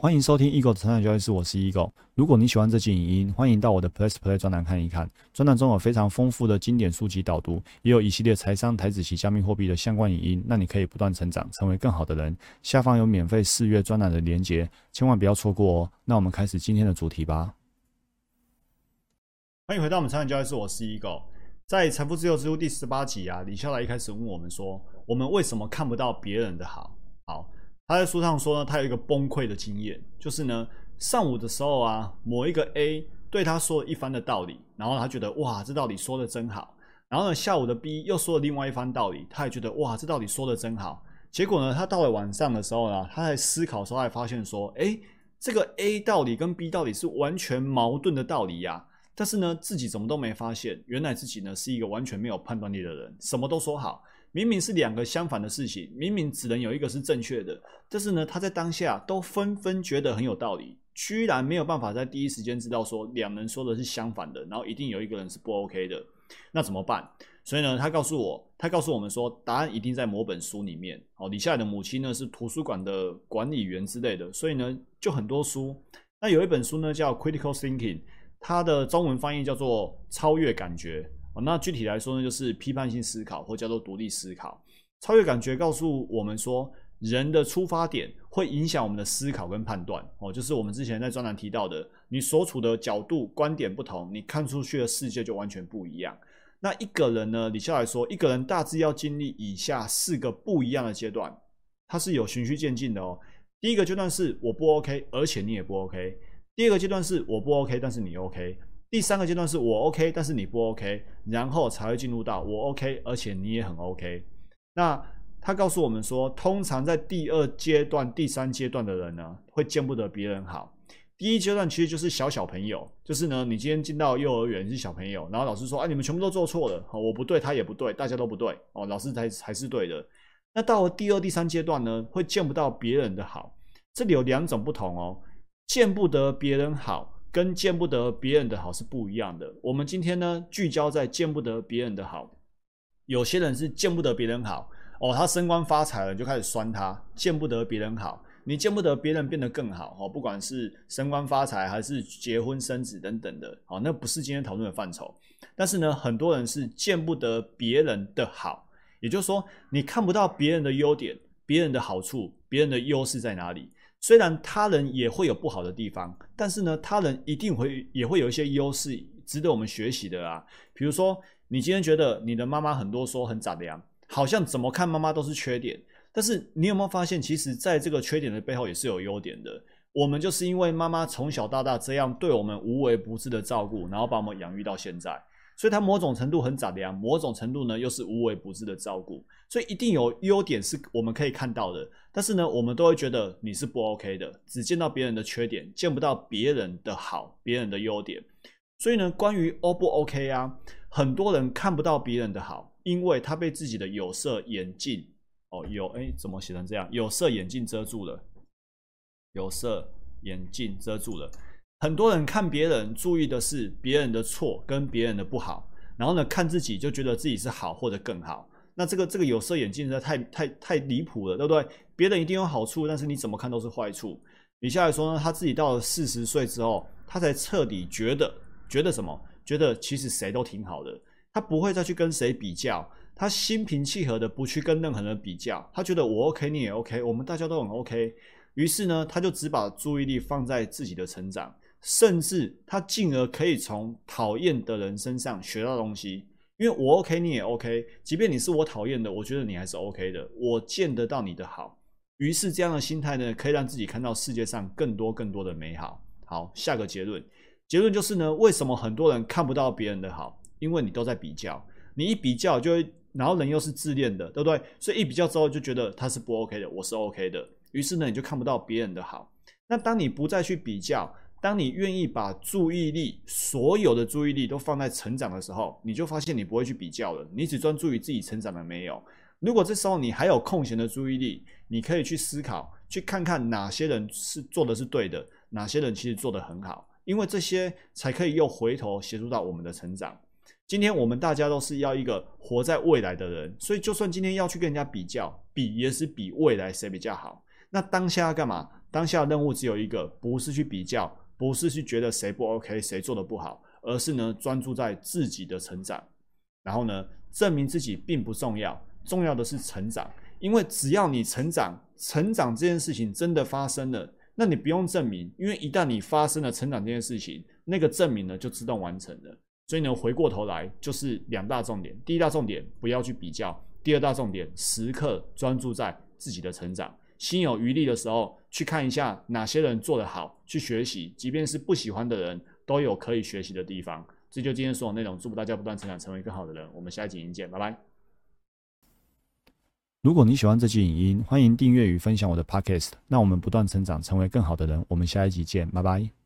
欢迎收听 Eagle 的成长交易室，我是 Eagle。如果你喜欢这期影音，欢迎到我的 Plus Play 专栏看一看。专栏中有非常丰富的经典书籍导读，也有一系列财商、台子及加密货币的相关影音，让你可以不断成长，成为更好的人。下方有免费试阅专栏的连结，千万不要错过哦。那我们开始今天的主题吧。欢迎回到我们成长交易室，我是 Eagle。在财富自由之路第十八集啊，李笑来一开始问我们说，我们为什么看不到别人的好？好。他在书上说呢，他有一个崩溃的经验，就是呢，上午的时候啊，某一个 A 对他说了一番的道理，然后他觉得哇，这道理说的真好。然后呢，下午的 B 又说了另外一番道理，他也觉得哇，这道理说的真好。结果呢，他到了晚上的时候呢，他在思考的时候，还发现说，哎，这个 A 道理跟 B 道理是完全矛盾的道理呀。但是呢，自己怎么都没发现，原来自己呢是一个完全没有判断力的人，什么都说好。明明是两个相反的事情，明明只能有一个是正确的，但是呢，他在当下都纷纷觉得很有道理，居然没有办法在第一时间知道说两人说的是相反的，然后一定有一个人是不 OK 的，那怎么办？所以呢，他告诉我，他告诉我们说，答案一定在某本书里面。哦，李夏的母亲呢是图书馆的管理员之类的，所以呢就很多书。那有一本书呢叫《Critical Thinking》，它的中文翻译叫做超越感觉。那具体来说呢，就是批判性思考，或叫做独立思考。超越感觉告诉我们说，人的出发点会影响我们的思考跟判断。哦，就是我们之前在专栏提到的，你所处的角度、观点不同，你看出去的世界就完全不一样。那一个人呢，李笑来说，一个人大致要经历以下四个不一样的阶段，它是有循序渐进的哦。第一个阶段是我不 OK，而且你也不 OK。第二个阶段是我不 OK，但是你 OK。第三个阶段是我 OK，但是你不 OK，然后才会进入到我 OK，而且你也很 OK。那他告诉我们说，通常在第二阶段、第三阶段的人呢，会见不得别人好。第一阶段其实就是小小朋友，就是呢，你今天进到幼儿园是小朋友，然后老师说，啊，你们全部都做错了，我不对，他也不对，大家都不对，哦，老师才才是对的。那到了第二、第三阶段呢，会见不到别人的好。这里有两种不同哦，见不得别人好。跟见不得别人的好是不一样的。我们今天呢，聚焦在见不得别人的好。有些人是见不得别人好哦，他升官发财了，就开始酸他，见不得别人好。你见不得别人变得更好哦，不管是升官发财还是结婚生子等等的，哦，那不是今天讨论的范畴。但是呢，很多人是见不得别人的好，也就是说，你看不到别人的优点、别人的好处、别人的优势在哪里。虽然他人也会有不好的地方，但是呢，他人一定会也会有一些优势值得我们学习的啊。比如说，你今天觉得你的妈妈很多说很咋的呀，好像怎么看妈妈都是缺点，但是你有没有发现，其实在这个缺点的背后也是有优点的。我们就是因为妈妈从小到大这样对我们无微不至的照顾，然后把我们养育到现在。所以它某种程度很咋的呀？某种程度呢又是无微不至的照顾，所以一定有优点是我们可以看到的。但是呢，我们都会觉得你是不 OK 的，只见到别人的缺点，见不到别人的好、别人的优点。所以呢，关于 O 不 OK 啊，很多人看不到别人的好，因为他被自己的有色眼镜哦，有哎怎么写成这样？有色眼镜遮住了，有色眼镜遮住了。很多人看别人注意的是别人的错跟别人的不好，然后呢看自己就觉得自己是好或者更好。那这个这个有色眼镜实在太太太离谱了，对不对？别人一定有好处，但是你怎么看都是坏处。李下来说呢，他自己到了四十岁之后，他才彻底觉得觉得什么？觉得其实谁都挺好的，他不会再去跟谁比较，他心平气和的不去跟任何人比较，他觉得我 OK 你也 OK，我们大家都很 OK。于是呢，他就只把注意力放在自己的成长。甚至他进而可以从讨厌的人身上学到东西，因为我 OK，你也 OK，即便你是我讨厌的，我觉得你还是 OK 的，我见得到你的好。于是这样的心态呢，可以让自己看到世界上更多更多的美好。好，下个结论，结论就是呢，为什么很多人看不到别人的好？因为你都在比较，你一比较就会，然后人又是自恋的，对不对？所以一比较之后就觉得他是不 OK 的，我是 OK 的，于是呢，你就看不到别人的好。那当你不再去比较。当你愿意把注意力，所有的注意力都放在成长的时候，你就发现你不会去比较了，你只专注于自己成长了没有。如果这时候你还有空闲的注意力，你可以去思考，去看看哪些人是做的是对的，哪些人其实做得很好，因为这些才可以又回头协助到我们的成长。今天我们大家都是要一个活在未来的人，所以就算今天要去跟人家比较，比也是比未来谁比较好。那当下要干嘛？当下的任务只有一个，不是去比较，不是去觉得谁不 OK，谁做的不好，而是呢专注在自己的成长。然后呢，证明自己并不重要，重要的是成长。因为只要你成长，成长这件事情真的发生了，那你不用证明，因为一旦你发生了成长这件事情，那个证明呢就自动完成了。所以呢，回过头来就是两大重点：第一大重点不要去比较；第二大重点时刻专注在自己的成长。心有余力的时候，去看一下哪些人做得好，去学习。即便是不喜欢的人，都有可以学习的地方。这就今天所有内容，祝福大家不断成长，成为更好的人。我们下一集影见，拜拜。如果你喜欢这期影音，欢迎订阅与分享我的 Podcast。那我们不断成长，成为更好的人。我们下一集见，拜拜。